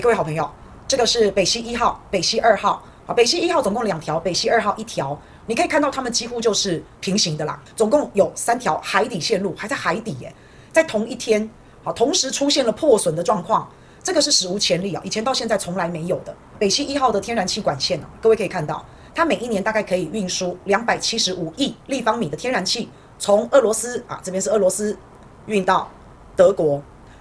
各位好朋友，这个是北溪一号、北溪二号啊。北溪一号总共两条，北溪二号一条。你可以看到它们几乎就是平行的啦。总共有三条海底线路，还在海底耶，在同一天，好，同时出现了破损的状况，这个是史无前例啊，以前到现在从来没有的。北溪一号的天然气管线啊，各位可以看到，它每一年大概可以运输两百七十五亿立方米的天然气，从俄罗斯啊，这边是俄罗斯运到德国。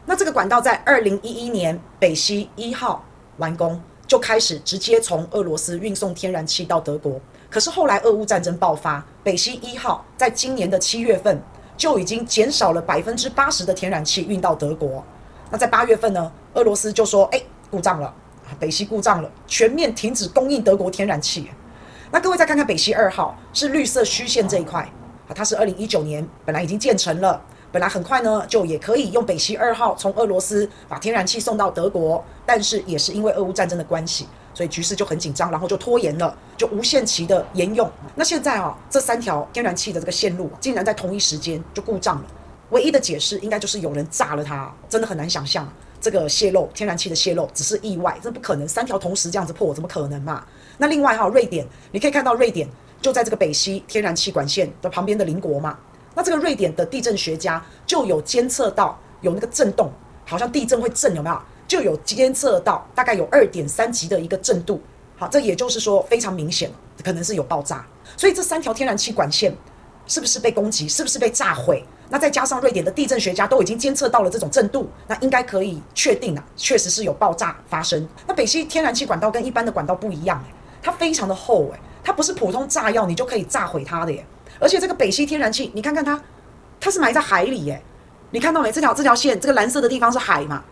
那这个管道在二零一一年北溪一号完工，就开始直接从俄罗斯运送天然气到德国。可是后来俄乌战争爆发，北溪一号在今年的七月份就已经减少了百分之八十的天然气运到德国。那在八月份呢，俄罗斯就说：“哎，故障了，北溪故障了，全面停止供应德国天然气。”那各位再看看北溪二号，是绿色虚线这一块啊，它是二零一九年本来已经建成了。本来很快呢，就也可以用北溪二号从俄罗斯把天然气送到德国，但是也是因为俄乌战争的关系，所以局势就很紧张，然后就拖延了，就无限期的延用。那现在啊，这三条天然气的这个线路竟然在同一时间就故障了，唯一的解释应该就是有人炸了它，真的很难想象这个泄漏天然气的泄漏只是意外，这不可能三条同时这样子破，怎么可能嘛？那另外哈，瑞典你可以看到瑞典就在这个北溪天然气管线的旁边的邻国嘛。那这个瑞典的地震学家就有监测到有那个震动，好像地震会震，有没有？就有监测到大概有二点三级的一个震度。好，这也就是说非常明显，可能是有爆炸。所以这三条天然气管线是不是被攻击？是不是被炸毁？那再加上瑞典的地震学家都已经监测到了这种震度，那应该可以确定啊，确实是有爆炸发生。那北溪天然气管道跟一般的管道不一样，欸，它非常的厚，诶，它不是普通炸药你就可以炸毁它的耶。而且这个北溪天然气，你看看它，它是埋在海里耶，你看到没？这条这条线，这个蓝色的地方是海嘛？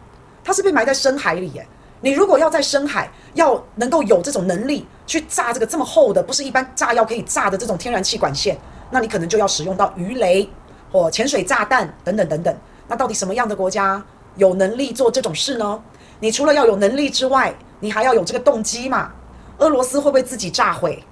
它是被埋在深海里耶。你如果要在深海，要能够有这种能力去炸这个这么厚的，不是一般炸药可以炸的这种天然气管线，那你可能就要使用到鱼雷或潜水炸弹等等等等。那到底什么样的国家有能力做这种事呢？你除了要有能力之外，你还要有这个动机嘛？俄罗斯会不会自己炸毁？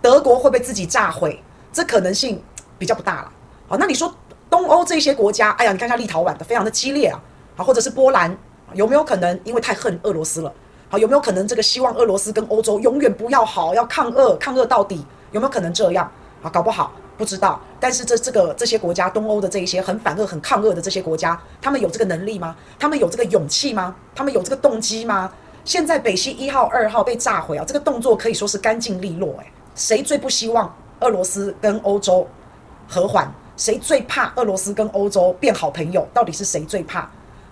德国会不会自己炸毁？这可能性比较不大了。好，那你说东欧这些国家，哎呀，你看一下立陶宛的非常的激烈啊，好，或者是波兰，有没有可能因为太恨俄罗斯了？好，有没有可能这个希望俄罗斯跟欧洲永远不要好，要抗俄，抗俄到底？有没有可能这样？啊，搞不好不知道。但是这这个这些国家，东欧的这一些很反俄、很抗俄的这些国家，他们有这个能力吗？他们有这个勇气吗？他们有这个动机吗？现在北溪一号、二号被炸毁啊，这个动作可以说是干净利落。哎，谁最不希望？俄罗斯跟欧洲和缓，谁最怕俄罗斯跟欧洲变好朋友？到底是谁最怕？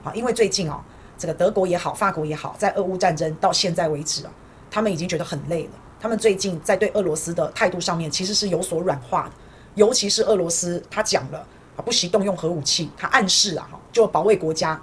啊，因为最近啊，这个德国也好，法国也好，在俄乌战争到现在为止啊，他们已经觉得很累了。他们最近在对俄罗斯的态度上面，其实是有所软化的。尤其是俄罗斯，他讲了啊，不惜动用核武器，他暗示啊，哈就保卫国家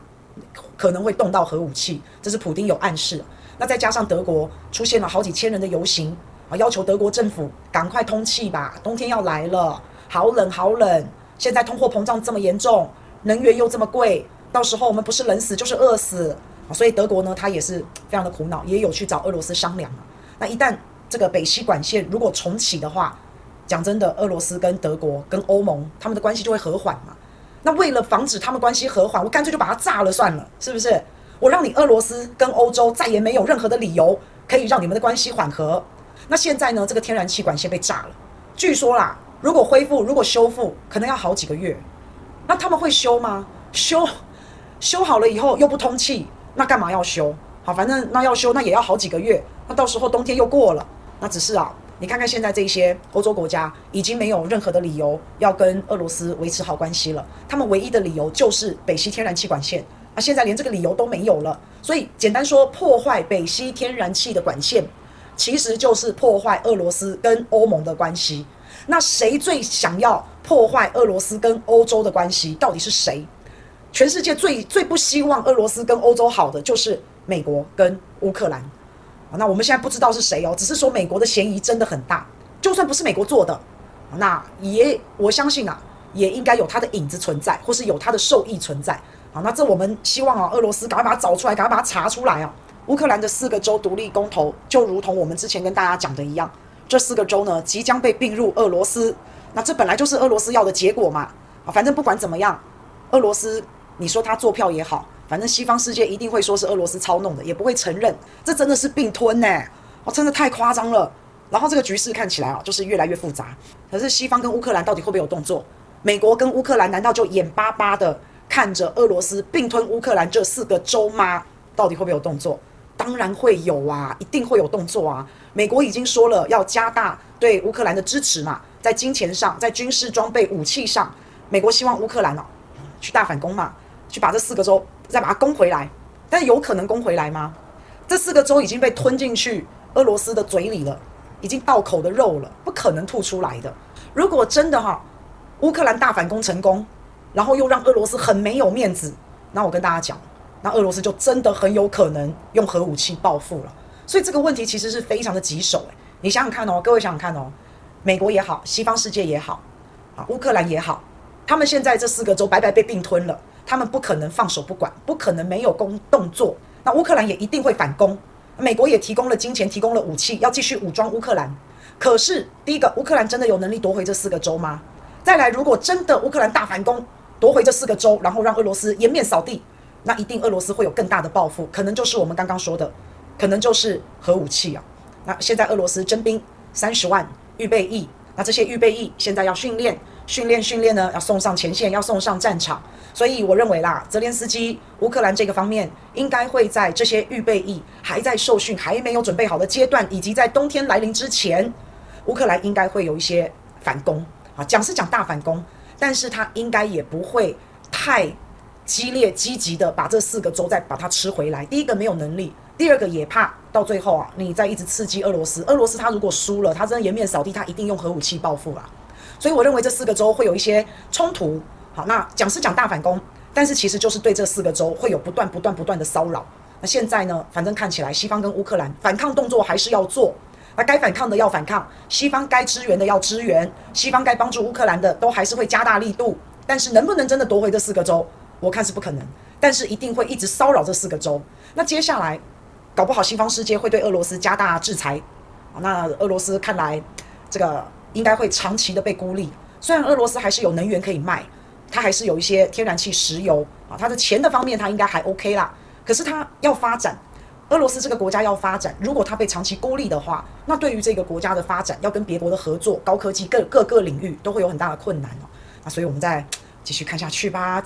可能会动到核武器，这是普丁有暗示。那再加上德国出现了好几千人的游行。要求德国政府赶快通气吧，冬天要来了，好冷好冷。现在通货膨胀这么严重，能源又这么贵，到时候我们不是冷死就是饿死。所以德国呢，他也是非常的苦恼，也有去找俄罗斯商量。那一旦这个北溪管线如果重启的话，讲真的，俄罗斯跟德国跟欧盟他们的关系就会和缓嘛。那为了防止他们关系和缓，我干脆就把它炸了算了，是不是？我让你俄罗斯跟欧洲再也没有任何的理由可以让你们的关系缓和。那现在呢？这个天然气管线被炸了，据说啦，如果恢复，如果修复，可能要好几个月。那他们会修吗？修，修好了以后又不通气，那干嘛要修？好，反正那要修，那也要好几个月。那到时候冬天又过了，那只是啊，你看看现在这些欧洲国家已经没有任何的理由要跟俄罗斯维持好关系了。他们唯一的理由就是北溪天然气管线，啊，现在连这个理由都没有了。所以简单说，破坏北溪天然气的管线。其实就是破坏俄罗斯跟欧盟的关系。那谁最想要破坏俄罗斯跟欧洲的关系？到底是谁？全世界最最不希望俄罗斯跟欧洲好的就是美国跟乌克兰。那我们现在不知道是谁哦，只是说美国的嫌疑真的很大。就算不是美国做的，那也我相信啊，也应该有他的影子存在，或是有他的受益存在。好，那这我们希望啊，俄罗斯赶快把它找出来，赶快把它查出来啊。乌克兰的四个州独立公投，就如同我们之前跟大家讲的一样，这四个州呢即将被并入俄罗斯。那这本来就是俄罗斯要的结果嘛。啊，反正不管怎么样，俄罗斯你说他做票也好，反正西方世界一定会说是俄罗斯操弄的，也不会承认。这真的是并吞呢？哦，真的太夸张了。然后这个局势看起来啊，就是越来越复杂。可是西方跟乌克兰到底会不会有动作？美国跟乌克兰难道就眼巴巴的看着俄罗斯并吞乌克兰这四个州吗？到底会不会有动作？当然会有啊，一定会有动作啊。美国已经说了要加大对乌克兰的支持嘛，在金钱上，在军事装备、武器上，美国希望乌克兰哦去大反攻嘛，去把这四个州再把它攻回来。但有可能攻回来吗？这四个州已经被吞进去俄罗斯的嘴里了，已经到口的肉了，不可能吐出来的。如果真的哈，乌克兰大反攻成功，然后又让俄罗斯很没有面子，那我跟大家讲。那俄罗斯就真的很有可能用核武器报复了，所以这个问题其实是非常的棘手诶，你想想看哦，各位想想看哦，美国也好，西方世界也好，啊，乌克兰也好，他们现在这四个州白白被并吞了，他们不可能放手不管，不可能没有攻动作。那乌克兰也一定会反攻，美国也提供了金钱，提供了武器，要继续武装乌克兰。可是第一个，乌克兰真的有能力夺回这四个州吗？再来，如果真的乌克兰大反攻夺回这四个州，然后让俄罗斯颜面扫地。那一定俄罗斯会有更大的报复，可能就是我们刚刚说的，可能就是核武器啊。那现在俄罗斯征兵三十万预备役，那这些预备役现在要训练，训练训练呢，要送上前线，要送上战场。所以我认为啦，泽连斯基乌克兰这个方面应该会在这些预备役还在受训、还没有准备好的阶段，以及在冬天来临之前，乌克兰应该会有一些反攻啊。讲是讲大反攻，但是他应该也不会太。激烈积极的把这四个州再把它吃回来。第一个没有能力，第二个也怕到最后啊，你再一直刺激俄罗斯。俄罗斯他如果输了，他真的颜面扫地，他一定用核武器报复了。所以我认为这四个州会有一些冲突。好，那讲是讲大反攻，但是其实就是对这四个州会有不断不断不断的骚扰。那现在呢，反正看起来西方跟乌克兰反抗动作还是要做，那该反抗的要反抗，西方该支援的要支援，西方该帮助乌克兰的都还是会加大力度。但是能不能真的夺回这四个州？我看是不可能，但是一定会一直骚扰这四个州。那接下来，搞不好西方世界会对俄罗斯加大制裁。那俄罗斯看来，这个应该会长期的被孤立。虽然俄罗斯还是有能源可以卖，它还是有一些天然气、石油啊，它的钱的方面它应该还 OK 啦。可是它要发展，俄罗斯这个国家要发展，如果它被长期孤立的话，那对于这个国家的发展，要跟别国的合作、高科技各各个领域都会有很大的困难哦。那所以我们再继续看下去吧。